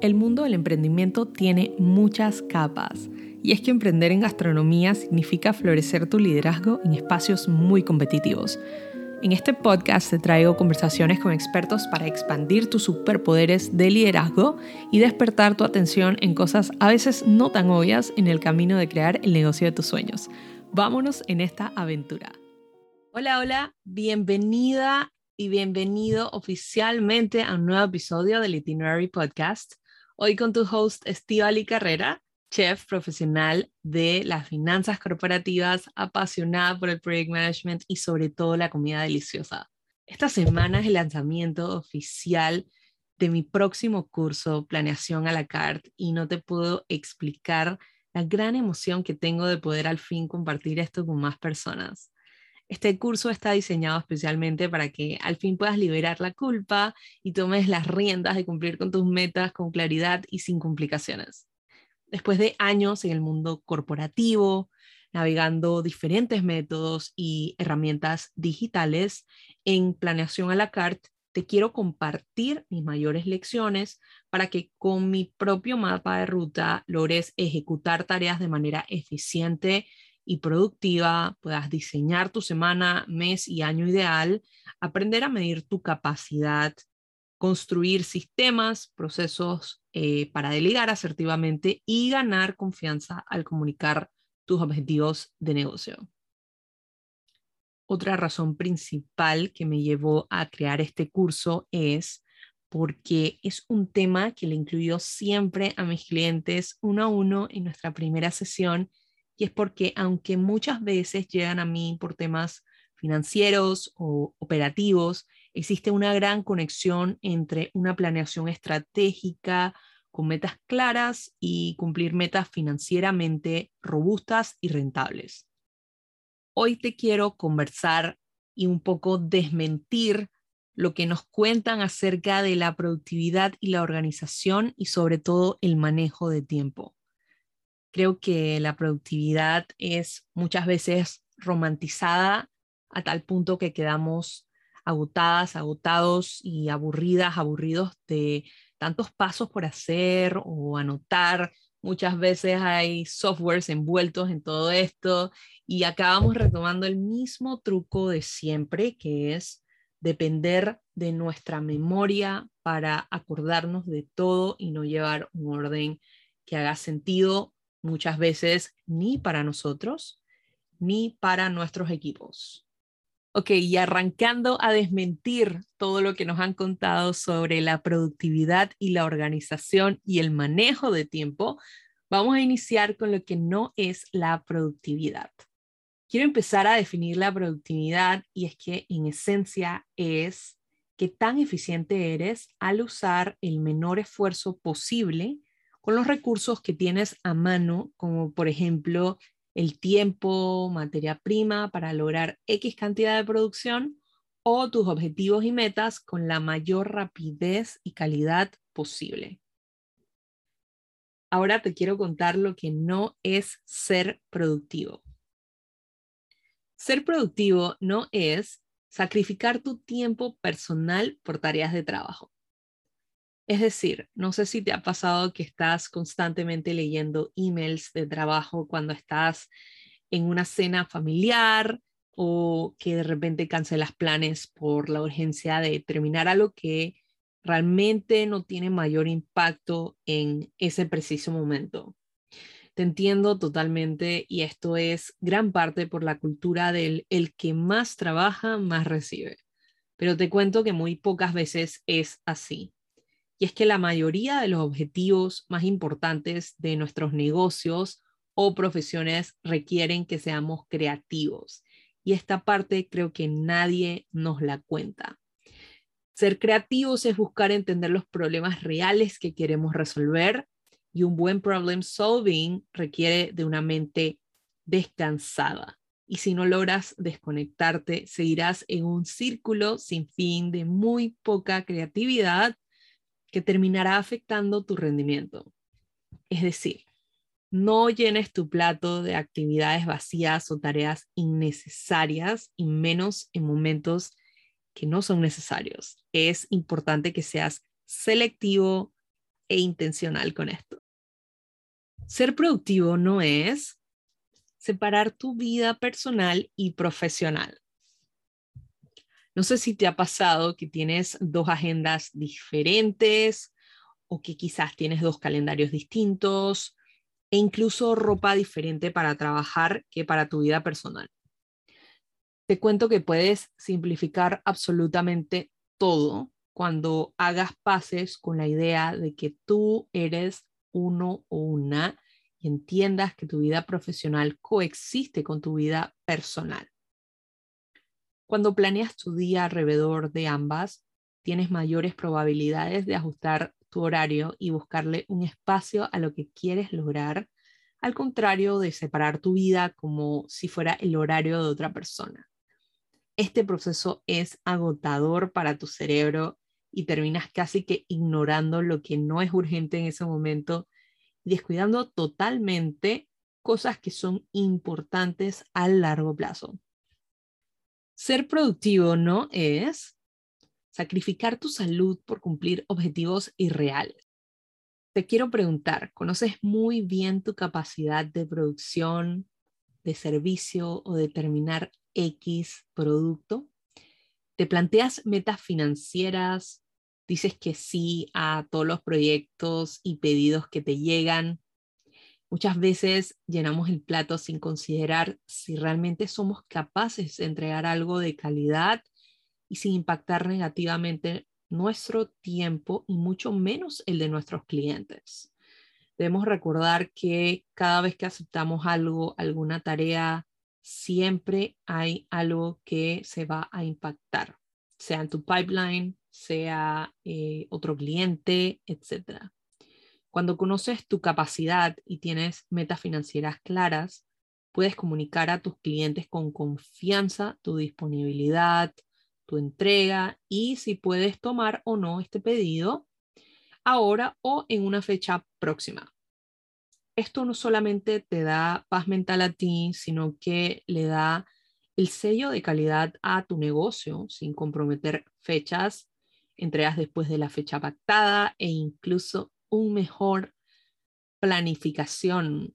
El mundo del emprendimiento tiene muchas capas y es que emprender en gastronomía significa florecer tu liderazgo en espacios muy competitivos. En este podcast te traigo conversaciones con expertos para expandir tus superpoderes de liderazgo y despertar tu atención en cosas a veces no tan obvias en el camino de crear el negocio de tus sueños. Vámonos en esta aventura. Hola, hola, bienvenida y bienvenido oficialmente a un nuevo episodio del Itinerary Podcast. Hoy con tu host Estivali Carrera, chef profesional de las finanzas corporativas, apasionada por el project management y sobre todo la comida deliciosa. Esta semana es el lanzamiento oficial de mi próximo curso, Planeación a la Carte, y no te puedo explicar la gran emoción que tengo de poder al fin compartir esto con más personas. Este curso está diseñado especialmente para que al fin puedas liberar la culpa y tomes las riendas de cumplir con tus metas con claridad y sin complicaciones. Después de años en el mundo corporativo, navegando diferentes métodos y herramientas digitales en planeación a la carte, te quiero compartir mis mayores lecciones para que con mi propio mapa de ruta logres ejecutar tareas de manera eficiente y productiva, puedas diseñar tu semana, mes y año ideal, aprender a medir tu capacidad, construir sistemas, procesos eh, para delegar asertivamente y ganar confianza al comunicar tus objetivos de negocio. Otra razón principal que me llevó a crear este curso es porque es un tema que le incluyo siempre a mis clientes uno a uno en nuestra primera sesión y es porque aunque muchas veces llegan a mí por temas financieros o operativos, existe una gran conexión entre una planeación estratégica con metas claras y cumplir metas financieramente robustas y rentables. Hoy te quiero conversar y un poco desmentir lo que nos cuentan acerca de la productividad y la organización y sobre todo el manejo de tiempo. Creo que la productividad es muchas veces romantizada a tal punto que quedamos agotadas, agotados y aburridas, aburridos de tantos pasos por hacer o anotar. Muchas veces hay softwares envueltos en todo esto y acabamos retomando el mismo truco de siempre, que es depender de nuestra memoria para acordarnos de todo y no llevar un orden que haga sentido muchas veces ni para nosotros ni para nuestros equipos. Ok, y arrancando a desmentir todo lo que nos han contado sobre la productividad y la organización y el manejo de tiempo, vamos a iniciar con lo que no es la productividad. Quiero empezar a definir la productividad y es que en esencia es qué tan eficiente eres al usar el menor esfuerzo posible con los recursos que tienes a mano, como por ejemplo el tiempo, materia prima para lograr X cantidad de producción o tus objetivos y metas con la mayor rapidez y calidad posible. Ahora te quiero contar lo que no es ser productivo. Ser productivo no es sacrificar tu tiempo personal por tareas de trabajo. Es decir, no sé si te ha pasado que estás constantemente leyendo emails de trabajo cuando estás en una cena familiar o que de repente cancelas planes por la urgencia de terminar algo que realmente no tiene mayor impacto en ese preciso momento. Te entiendo totalmente y esto es gran parte por la cultura del el que más trabaja, más recibe. Pero te cuento que muy pocas veces es así y es que la mayoría de los objetivos más importantes de nuestros negocios o profesiones requieren que seamos creativos. Y esta parte creo que nadie nos la cuenta. Ser creativos es buscar entender los problemas reales que queremos resolver y un buen problem solving requiere de una mente descansada. Y si no logras desconectarte, seguirás en un círculo sin fin de muy poca creatividad que terminará afectando tu rendimiento. Es decir, no llenes tu plato de actividades vacías o tareas innecesarias y menos en momentos que no son necesarios. Es importante que seas selectivo, e intencional con esto. Ser productivo no es separar tu vida personal y profesional. No sé si te ha pasado que tienes dos agendas diferentes o que quizás tienes dos calendarios distintos e incluso ropa diferente para trabajar que para tu vida personal. Te cuento que puedes simplificar absolutamente todo cuando hagas pases con la idea de que tú eres uno o una y entiendas que tu vida profesional coexiste con tu vida personal. Cuando planeas tu día alrededor de ambas, tienes mayores probabilidades de ajustar tu horario y buscarle un espacio a lo que quieres lograr, al contrario de separar tu vida como si fuera el horario de otra persona. Este proceso es agotador para tu cerebro y terminas casi que ignorando lo que no es urgente en ese momento y descuidando totalmente cosas que son importantes a largo plazo. Ser productivo no es sacrificar tu salud por cumplir objetivos irreales. Te quiero preguntar, ¿conoces muy bien tu capacidad de producción, de servicio o de terminar X producto? ¿Te planteas metas financieras? ¿Dices que sí a todos los proyectos y pedidos que te llegan? Muchas veces llenamos el plato sin considerar si realmente somos capaces de entregar algo de calidad y sin impactar negativamente nuestro tiempo y mucho menos el de nuestros clientes. Debemos recordar que cada vez que aceptamos algo, alguna tarea, siempre hay algo que se va a impactar, sea en tu pipeline, sea eh, otro cliente, etc. Cuando conoces tu capacidad y tienes metas financieras claras, puedes comunicar a tus clientes con confianza tu disponibilidad, tu entrega y si puedes tomar o no este pedido ahora o en una fecha próxima. Esto no solamente te da paz mental a ti, sino que le da el sello de calidad a tu negocio sin comprometer fechas, entregas después de la fecha pactada e incluso un mejor planificación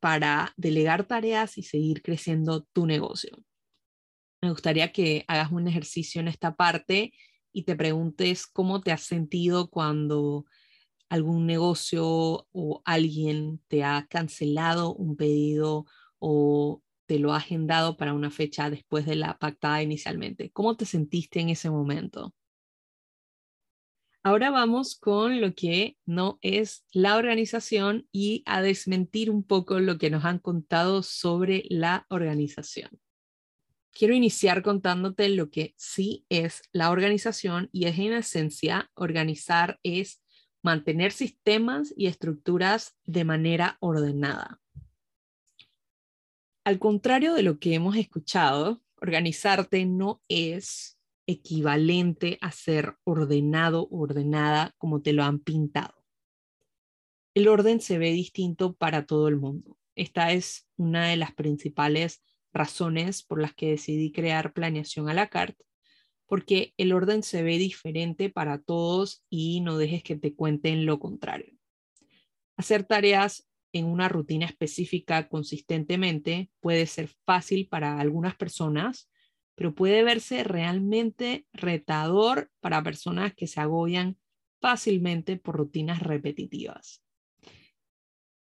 para delegar tareas y seguir creciendo tu negocio me gustaría que hagas un ejercicio en esta parte y te preguntes cómo te has sentido cuando algún negocio o alguien te ha cancelado un pedido o te lo ha agendado para una fecha después de la pactada inicialmente. ¿Cómo te sentiste en ese momento? Ahora vamos con lo que no es la organización y a desmentir un poco lo que nos han contado sobre la organización quiero iniciar contándote lo que sí es la organización y es en esencia, organizar es mantener sistemas y estructuras de manera ordenada. Al contrario de lo que hemos escuchado, organizarte no es equivalente a ser ordenado ordenada como te lo han pintado. El orden se ve distinto para todo el mundo. Esta es una de las principales razones por las que decidí crear planeación a la carta, porque el orden se ve diferente para todos y no dejes que te cuenten lo contrario. Hacer tareas en una rutina específica consistentemente puede ser fácil para algunas personas, pero puede verse realmente retador para personas que se agobian fácilmente por rutinas repetitivas.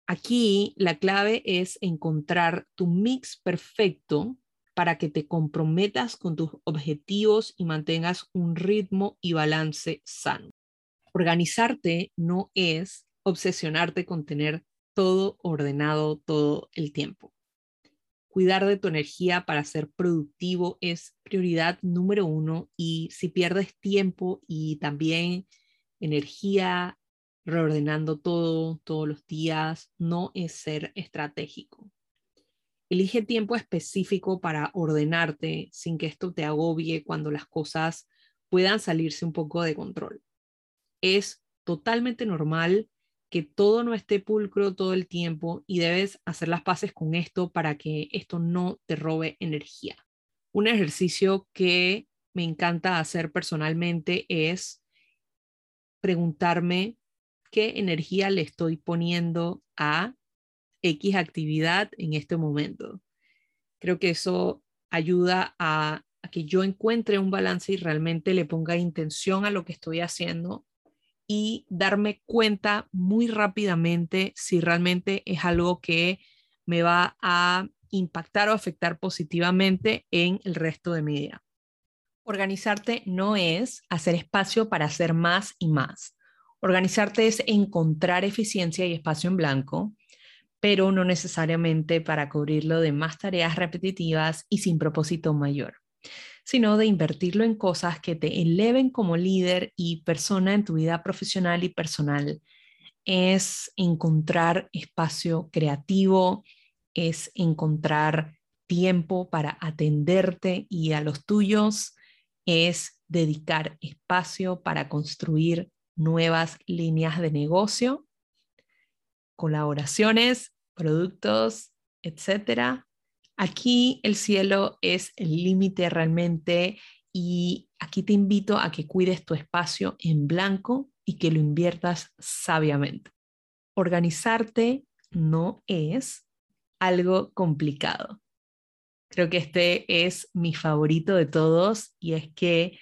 Aquí la clave es encontrar tu mix perfecto para que te comprometas con tus objetivos y mantengas un ritmo y balance sano. Organizarte no es obsesionarte con tener todo ordenado todo el tiempo. Cuidar de tu energía para ser productivo es prioridad número uno y si pierdes tiempo y también energía reordenando todo todos los días, no es ser estratégico. Elige tiempo específico para ordenarte sin que esto te agobie cuando las cosas puedan salirse un poco de control. Es totalmente normal que todo no esté pulcro todo el tiempo y debes hacer las paces con esto para que esto no te robe energía. Un ejercicio que me encanta hacer personalmente es preguntarme qué energía le estoy poniendo a X actividad en este momento. Creo que eso ayuda a, a que yo encuentre un balance y realmente le ponga intención a lo que estoy haciendo y darme cuenta muy rápidamente si realmente es algo que me va a impactar o afectar positivamente en el resto de mi día. Organizarte no es hacer espacio para hacer más y más. Organizarte es encontrar eficiencia y espacio en blanco, pero no necesariamente para cubrirlo de más tareas repetitivas y sin propósito mayor, sino de invertirlo en cosas que te eleven como líder y persona en tu vida profesional y personal. Es encontrar espacio creativo, es encontrar tiempo para atenderte y a los tuyos, es dedicar espacio para construir nuevas líneas de negocio, colaboraciones, productos, etcétera. Aquí el cielo es el límite realmente y aquí te invito a que cuides tu espacio en blanco y que lo inviertas sabiamente. Organizarte no es algo complicado. Creo que este es mi favorito de todos y es que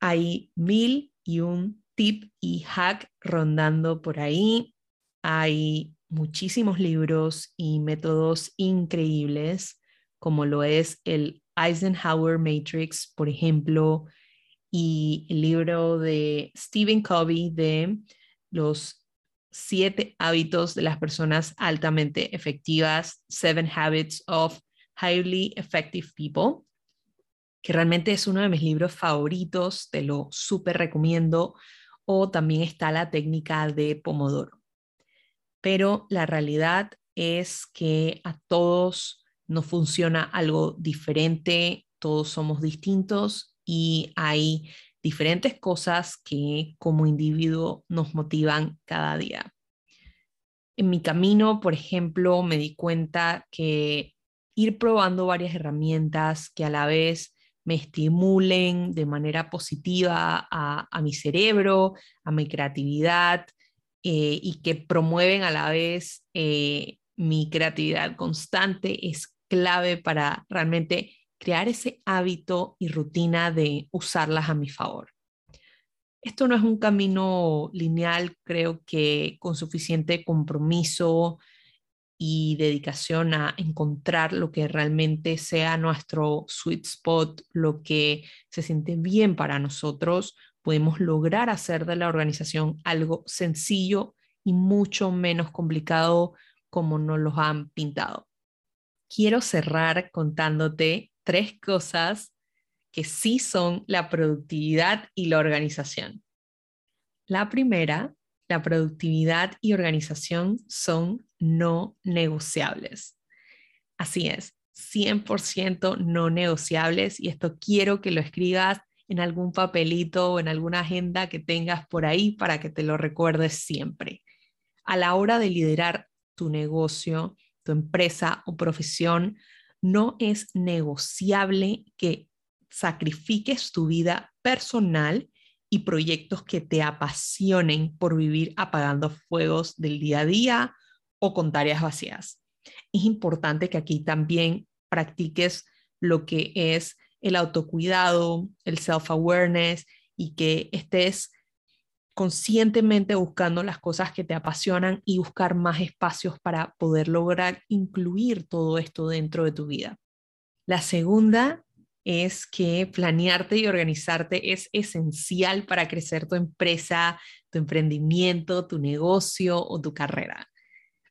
hay mil y un tip y hack rondando por ahí. Hay muchísimos libros y métodos increíbles, como lo es el Eisenhower Matrix, por ejemplo, y el libro de Stephen Covey de los siete hábitos de las personas altamente efectivas, Seven Habits of Highly Effective People, que realmente es uno de mis libros favoritos, te lo súper recomiendo, o también está la técnica de Pomodoro. Pero la realidad es que a todos nos funciona algo diferente, todos somos distintos y hay diferentes cosas que como individuo nos motivan cada día. En mi camino, por ejemplo, me di cuenta que ir probando varias herramientas que a la vez me estimulen de manera positiva a, mi cerebro, a mi creatividad eh, y que promueven a la vez eh, mi creatividad constante es clave para realmente crear ese hábito y rutina de usarlas a mi favor. Esto no es un camino lineal, creo que con suficiente compromiso y dedicación a encontrar lo que realmente sea nuestro sweet spot, lo que se siente bien para nosotros, podemos lograr hacer de la organización algo sencillo y mucho menos complicado como nos lo han pintado. Quiero cerrar contándote tres cosas que sí son la productividad y la organización. La primera, la productividad y organización son no negociables. Así es, 100% no negociables y esto quiero que lo escribas en algún papelito o en alguna agenda que tengas por ahí para que te lo recuerdes siempre. A la hora de liderar tu negocio, tu empresa o profesión, no es negociable que sacrifiques tu vida personal y proyectos que te apasionen por vivir apagando fuegos del día a día o con tareas vacías. Es importante que aquí también practiques lo que es el autocuidado, el self-awareness y que estés conscientemente buscando las cosas que te apasionan y buscar más espacios para poder lograr incluir todo esto dentro de tu vida. La segunda es que planearte y organizarte es esencial para crecer tu empresa, tu emprendimiento, tu negocio o tu carrera.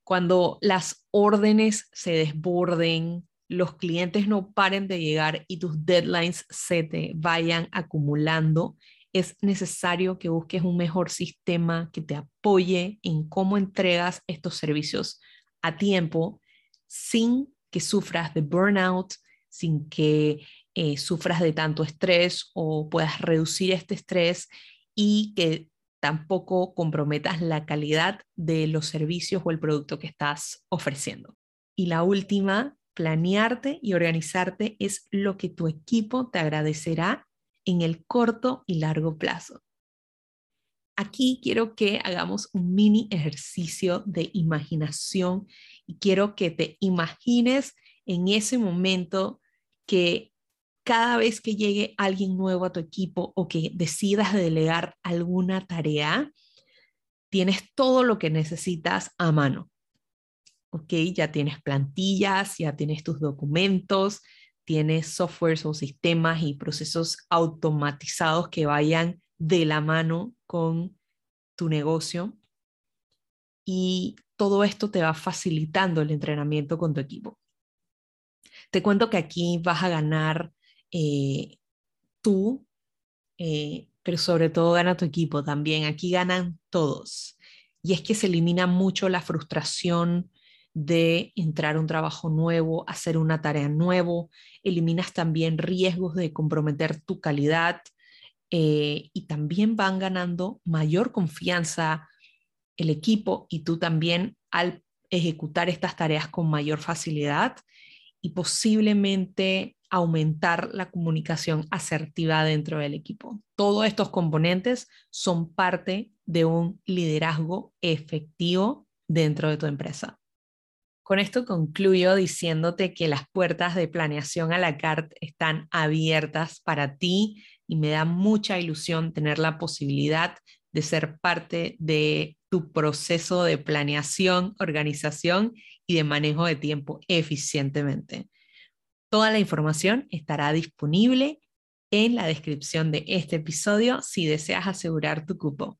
Cuando las órdenes se desborden, los clientes no paren de llegar y tus deadlines se te vayan acumulando, es necesario que busques un mejor sistema que te apoye en cómo entregas estos servicios a tiempo sin que sufras de burnout, sin que eh, sufras de tanto estrés o puedas reducir este estrés y que tampoco comprometas la calidad de los servicios o el producto que estás ofreciendo. Y la última, planearte y organizarte es lo que tu equipo te agradecerá en el corto y largo plazo. Aquí quiero que hagamos un mini ejercicio de imaginación y quiero que te imagines en ese momento que cada vez que llegue alguien nuevo a tu equipo o que decidas delegar alguna tarea, tienes todo lo que necesitas a mano. ¿Ok? Ya tienes plantillas, ya tienes tus documentos, tienes softwares o sistemas y procesos automatizados que vayan de la mano con tu negocio. Y todo esto te va facilitando el entrenamiento con tu equipo. Te cuento que aquí vas a ganar eh, tú, eh, pero sobre todo gana tu equipo también. Aquí ganan todos. Y es que se elimina mucho la frustración de entrar a un trabajo nuevo, hacer una tarea nuevo, eliminas también riesgos de comprometer tu calidad eh, y también van ganando mayor confianza el equipo y tú también al ejecutar estas tareas con mayor facilidad y posiblemente aumentar la comunicación asertiva dentro del equipo. Todos estos componentes son parte de un liderazgo efectivo dentro de tu empresa. Con esto concluyo diciéndote que las puertas de planeación a la carte están abiertas para ti y me da mucha ilusión tener la posibilidad de ser parte de tu proceso de planeación, organización y de manejo de tiempo eficientemente. Toda la información estará disponible en la descripción de este episodio si deseas asegurar tu cupo.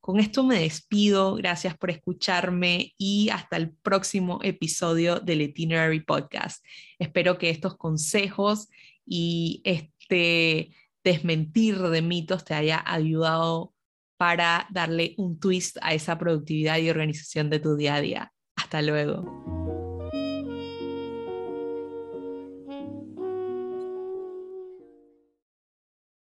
Con esto me despido, gracias por escucharme y hasta el próximo episodio del Itinerary Podcast. Espero que estos consejos y este desmentir de mitos te haya ayudado para darle un twist a esa productividad y organización de tu día a día. Hasta luego.